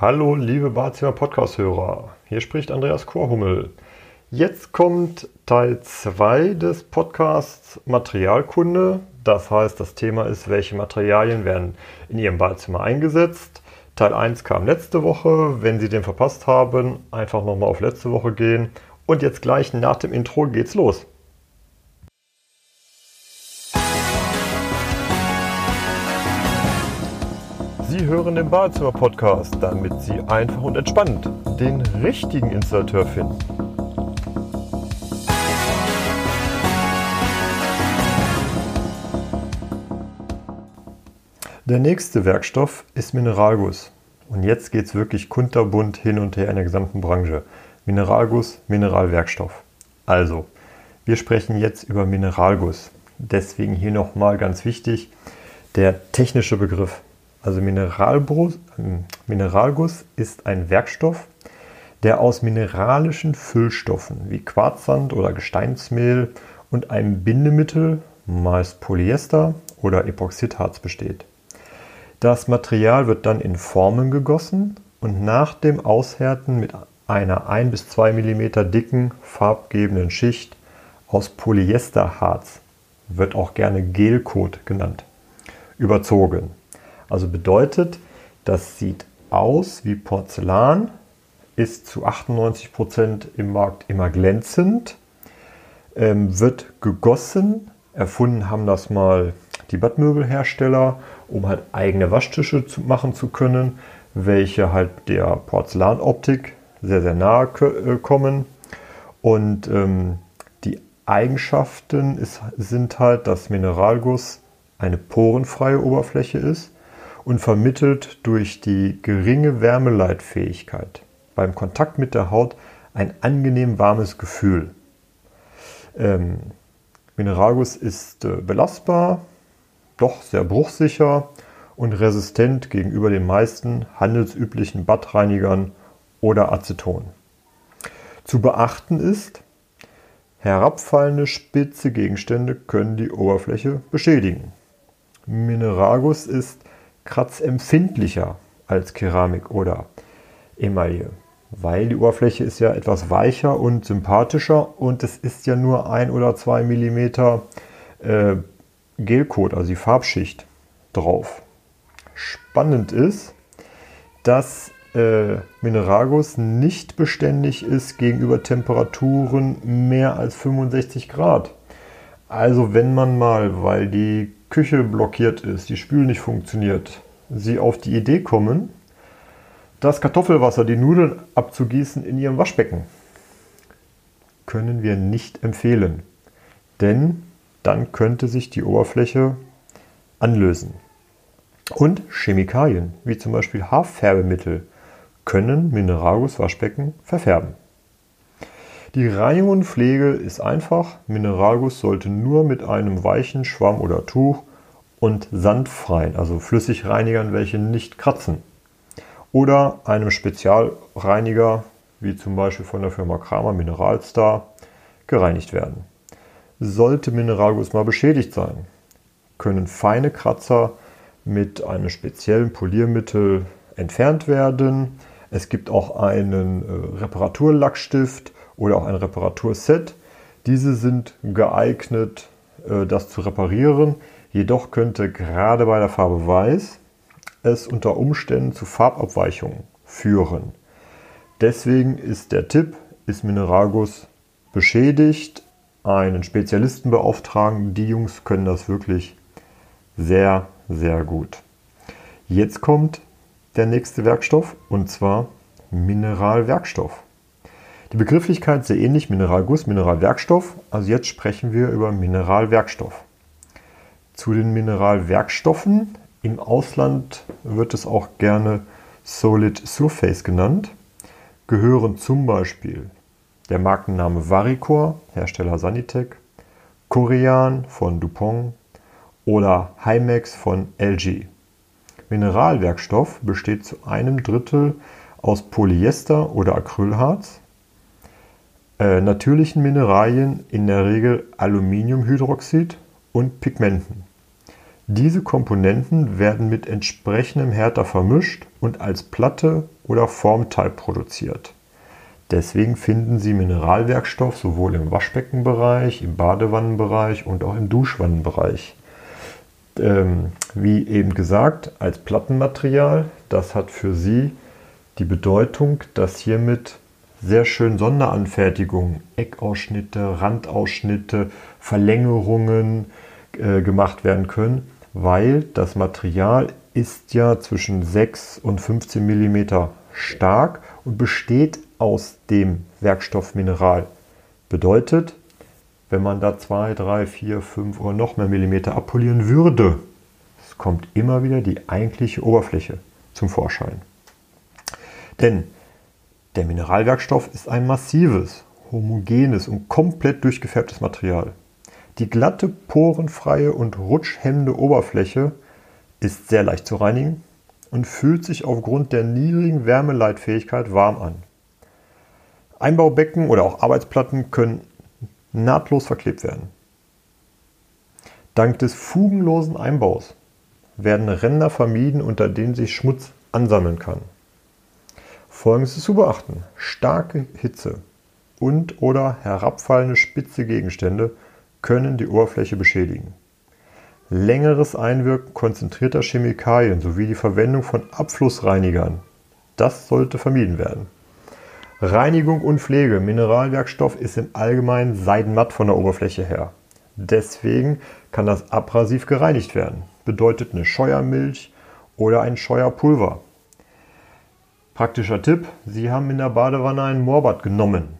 Hallo, liebe Badezimmer Podcast-Hörer. Hier spricht Andreas Korhummel. Jetzt kommt Teil 2 des Podcasts Materialkunde. Das heißt, das Thema ist, welche Materialien werden in Ihrem Badezimmer eingesetzt. Teil 1 kam letzte Woche. Wenn Sie den verpasst haben, einfach nochmal auf letzte Woche gehen. Und jetzt gleich nach dem Intro geht's los. Sie hören den Badezimmer-Podcast, damit Sie einfach und entspannt den richtigen Installateur finden. Der nächste Werkstoff ist Mineralguss. Und jetzt geht es wirklich kunterbunt hin und her in der gesamten Branche. Mineralguss, Mineralwerkstoff. Also, wir sprechen jetzt über Mineralguss. Deswegen hier nochmal ganz wichtig der technische Begriff. Also Mineralguss, Mineralguss ist ein Werkstoff, der aus mineralischen Füllstoffen wie Quarzsand oder Gesteinsmehl und einem Bindemittel, meist Polyester oder Epoxidharz besteht. Das Material wird dann in Formen gegossen und nach dem Aushärten mit einer 1 bis 2 mm dicken farbgebenden Schicht aus Polyesterharz, wird auch gerne Gelcoat genannt, überzogen. Also bedeutet, das sieht aus wie Porzellan, ist zu 98 Prozent im Markt immer glänzend, ähm, wird gegossen. Erfunden haben das mal die Badmöbelhersteller, um halt eigene Waschtische zu machen zu können, welche halt der Porzellanoptik sehr, sehr nahe äh, kommen. Und ähm, die Eigenschaften ist, sind halt, dass Mineralguss eine porenfreie Oberfläche ist und vermittelt durch die geringe Wärmeleitfähigkeit beim Kontakt mit der Haut ein angenehm warmes Gefühl. Ähm, Mineralguss ist äh, belastbar, doch sehr bruchsicher und resistent gegenüber den meisten handelsüblichen Badreinigern oder Aceton. Zu beachten ist, herabfallende spitze Gegenstände können die Oberfläche beschädigen. Mineralguss ist kratzempfindlicher als Keramik oder Emaille, weil die Oberfläche ist ja etwas weicher und sympathischer und es ist ja nur ein oder zwei Millimeter äh, Gelcoat, also die Farbschicht drauf. Spannend ist, dass äh, Mineralguss nicht beständig ist gegenüber Temperaturen mehr als 65 Grad. Also wenn man mal, weil die Küche blockiert ist, die Spül nicht funktioniert, Sie auf die Idee kommen, das Kartoffelwasser, die Nudeln abzugießen in Ihrem Waschbecken, können wir nicht empfehlen. Denn dann könnte sich die Oberfläche anlösen. Und Chemikalien, wie zum Beispiel Haarfärbemittel, können Mineralguss-Waschbecken verfärben. Die Reinigung und Pflege ist einfach. Mineralguss sollte nur mit einem weichen Schwamm oder Tuch und sandfreien, also Flüssigreinigern, welche nicht kratzen. Oder einem Spezialreiniger, wie zum Beispiel von der Firma Kramer Mineralstar, gereinigt werden. Sollte Mineralguss mal beschädigt sein, können feine Kratzer mit einem speziellen Poliermittel entfernt werden. Es gibt auch einen äh, Reparaturlackstift oder auch ein Reparaturset. Diese sind geeignet, äh, das zu reparieren. Jedoch könnte gerade bei der Farbe Weiß es unter Umständen zu Farbabweichungen führen. Deswegen ist der Tipp, ist Mineralguss beschädigt, einen Spezialisten beauftragen. Die Jungs können das wirklich sehr, sehr gut. Jetzt kommt der nächste Werkstoff und zwar Mineralwerkstoff. Die Begrifflichkeit sehr ähnlich Mineralguss, Mineralwerkstoff. Also jetzt sprechen wir über Mineralwerkstoff. Zu den Mineralwerkstoffen im Ausland wird es auch gerne Solid Surface genannt, gehören zum Beispiel der Markenname Varicor, Hersteller Sanitec, Korean von Dupont oder Hymex von LG. Mineralwerkstoff besteht zu einem Drittel aus Polyester oder Acrylharz, natürlichen Mineralien, in der Regel Aluminiumhydroxid und Pigmenten. Diese Komponenten werden mit entsprechendem Härter vermischt und als Platte oder Formteil produziert. Deswegen finden Sie Mineralwerkstoff sowohl im Waschbeckenbereich, im Badewannenbereich und auch im Duschwannenbereich. Ähm, wie eben gesagt, als Plattenmaterial. Das hat für Sie die Bedeutung, dass hiermit sehr schön Sonderanfertigungen, Eckausschnitte, Randausschnitte, Verlängerungen äh, gemacht werden können, weil das Material ist ja zwischen 6 und 15 mm stark und besteht aus dem Werkstoffmineral. Bedeutet, wenn man da 2, 3, 4, 5 oder noch mehr Millimeter abpolieren würde, es kommt immer wieder die eigentliche Oberfläche zum Vorschein. Denn der Mineralwerkstoff ist ein massives, homogenes und komplett durchgefärbtes Material. Die glatte, porenfreie und rutschhemmende Oberfläche ist sehr leicht zu reinigen und fühlt sich aufgrund der niedrigen Wärmeleitfähigkeit warm an. Einbaubecken oder auch Arbeitsplatten können nahtlos verklebt werden. Dank des fugenlosen Einbaus werden Ränder vermieden, unter denen sich Schmutz ansammeln kann. Folgendes ist zu beachten. Starke Hitze und oder herabfallende spitze Gegenstände können die Oberfläche beschädigen. Längeres Einwirken konzentrierter Chemikalien sowie die Verwendung von Abflussreinigern, das sollte vermieden werden. Reinigung und Pflege. Mineralwerkstoff ist im Allgemeinen seidenmatt von der Oberfläche her. Deswegen kann das abrasiv gereinigt werden. Bedeutet eine Scheuermilch oder ein Scheuerpulver. Praktischer Tipp, Sie haben in der Badewanne ein Moorbad genommen.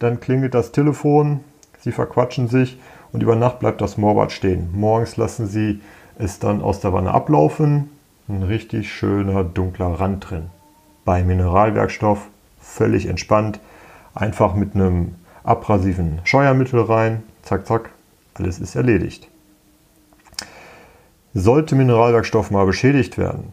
Dann klingelt das Telefon, Sie verquatschen sich und über Nacht bleibt das Moorbad stehen. Morgens lassen Sie es dann aus der Wanne ablaufen. Ein richtig schöner dunkler Rand drin. Bei Mineralwerkstoff völlig entspannt. Einfach mit einem abrasiven Scheuermittel rein, zack, zack, alles ist erledigt. Sollte Mineralwerkstoff mal beschädigt werden,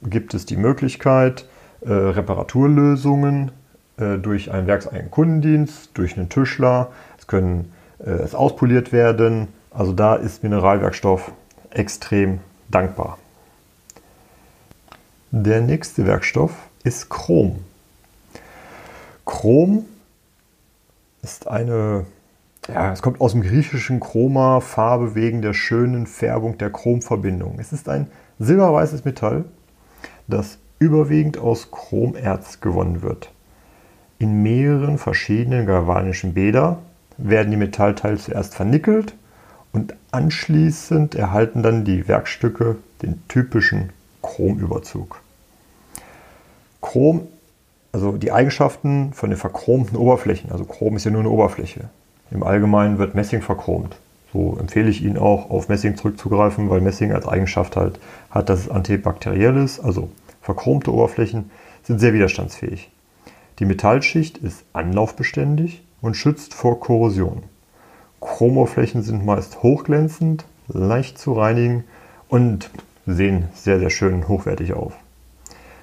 gibt es die Möglichkeit, äh, Reparaturlösungen äh, durch einen werkseigenen Kundendienst, durch einen Tischler. Es können äh, es auspoliert werden. Also da ist Mineralwerkstoff extrem dankbar. Der nächste Werkstoff ist Chrom. Chrom ist eine, ja, es kommt aus dem griechischen Chroma, Farbe wegen der schönen Färbung der Chromverbindung. Es ist ein silberweißes Metall, das überwiegend aus Chromerz gewonnen wird. In mehreren verschiedenen galvanischen Bäder werden die Metallteile zuerst vernickelt und anschließend erhalten dann die Werkstücke den typischen Chromüberzug. Chrom also die Eigenschaften von den verchromten Oberflächen. Also Chrom ist ja nur eine Oberfläche. Im Allgemeinen wird Messing verchromt. So empfehle ich Ihnen auch, auf Messing zurückzugreifen, weil Messing als Eigenschaft halt hat, dass es antibakteriell ist. Also verchromte Oberflächen sind sehr widerstandsfähig. Die Metallschicht ist anlaufbeständig und schützt vor Korrosion. Chromoberflächen sind meist hochglänzend, leicht zu reinigen und sehen sehr, sehr schön hochwertig auf.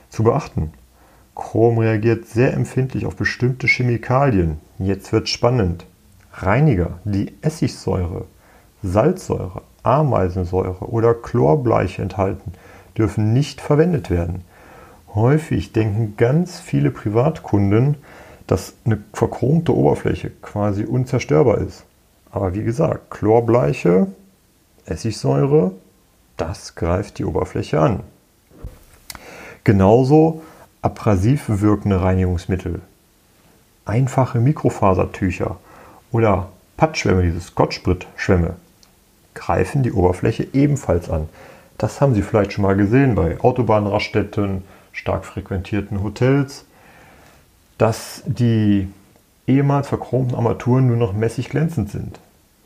Zu beachten, Chrom reagiert sehr empfindlich auf bestimmte Chemikalien. Jetzt wird spannend. Reiniger, die Essigsäure, Salzsäure, Ameisensäure oder Chlorbleiche enthalten, dürfen nicht verwendet werden. Häufig denken ganz viele Privatkunden, dass eine verchromte Oberfläche quasi unzerstörbar ist. Aber wie gesagt, Chlorbleiche, Essigsäure, das greift die Oberfläche an. Genauso abrasiv wirkende Reinigungsmittel, einfache Mikrofasertücher oder Pattschwämme, diese Scotch-Brit-Schwämme, greifen die Oberfläche ebenfalls an. Das haben Sie vielleicht schon mal gesehen bei Autobahnraststätten, stark frequentierten Hotels, dass die ehemals verchromten Armaturen nur noch mäßig glänzend sind.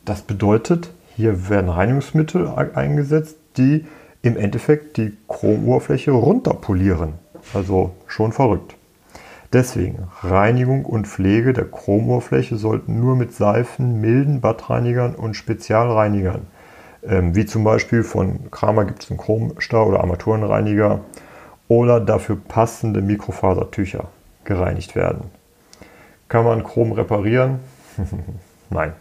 Das bedeutet, hier werden Reinigungsmittel eingesetzt, die im Endeffekt die Chromoberfläche runterpolieren. Also schon verrückt. Deswegen, Reinigung und Pflege der Chromoberfläche sollten nur mit Seifen, milden Badreinigern und Spezialreinigern, ähm, wie zum Beispiel von Kramer gibt es einen Chromstar oder Armaturenreiniger oder dafür passende Mikrofasertücher gereinigt werden. Kann man Chrom reparieren? Nein.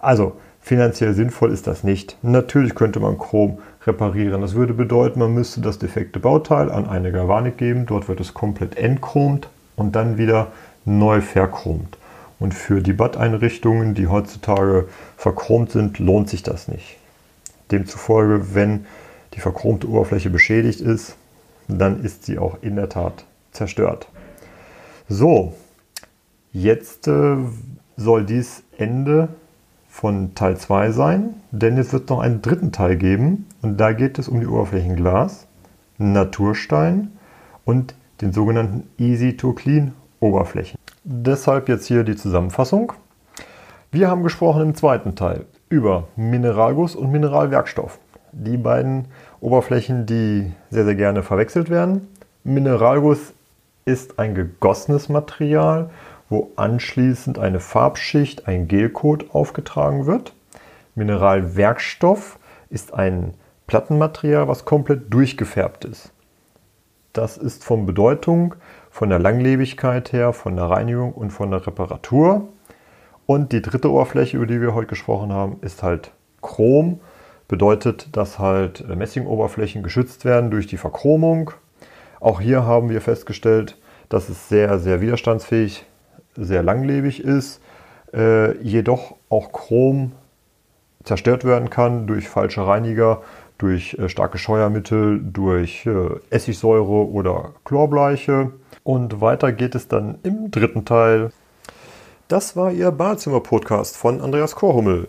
Also Finanziell sinnvoll ist das nicht. Natürlich könnte man Chrom reparieren. Das würde bedeuten, man müsste das defekte Bauteil an eine Galvanik geben. Dort wird es komplett entchromt und dann wieder neu verchromt. Und für die Bad-Einrichtungen, die heutzutage verchromt sind, lohnt sich das nicht. Demzufolge, wenn die verchromte Oberfläche beschädigt ist, dann ist sie auch in der Tat zerstört. So, jetzt äh, soll dies Ende von Teil 2 sein, denn es wird noch einen dritten Teil geben und da geht es um die Oberflächenglas, Naturstein und den sogenannten Easy to Clean Oberflächen. Deshalb jetzt hier die Zusammenfassung. Wir haben gesprochen im zweiten Teil über Mineralguss und Mineralwerkstoff. Die beiden Oberflächen, die sehr, sehr gerne verwechselt werden. Mineralguss ist ein gegossenes Material wo anschließend eine Farbschicht, ein Gelcoat aufgetragen wird. Mineralwerkstoff ist ein Plattenmaterial, was komplett durchgefärbt ist. Das ist von Bedeutung von der Langlebigkeit her, von der Reinigung und von der Reparatur. Und die dritte Oberfläche, über die wir heute gesprochen haben, ist halt Chrom. Bedeutet, dass halt Messingoberflächen geschützt werden durch die Verchromung. Auch hier haben wir festgestellt, dass es sehr, sehr widerstandsfähig sehr langlebig ist, äh, jedoch auch Chrom zerstört werden kann durch falsche Reiniger, durch äh, starke Scheuermittel, durch äh, Essigsäure oder Chlorbleiche. Und weiter geht es dann im dritten Teil. Das war Ihr Badezimmer-Podcast von Andreas Korhummel.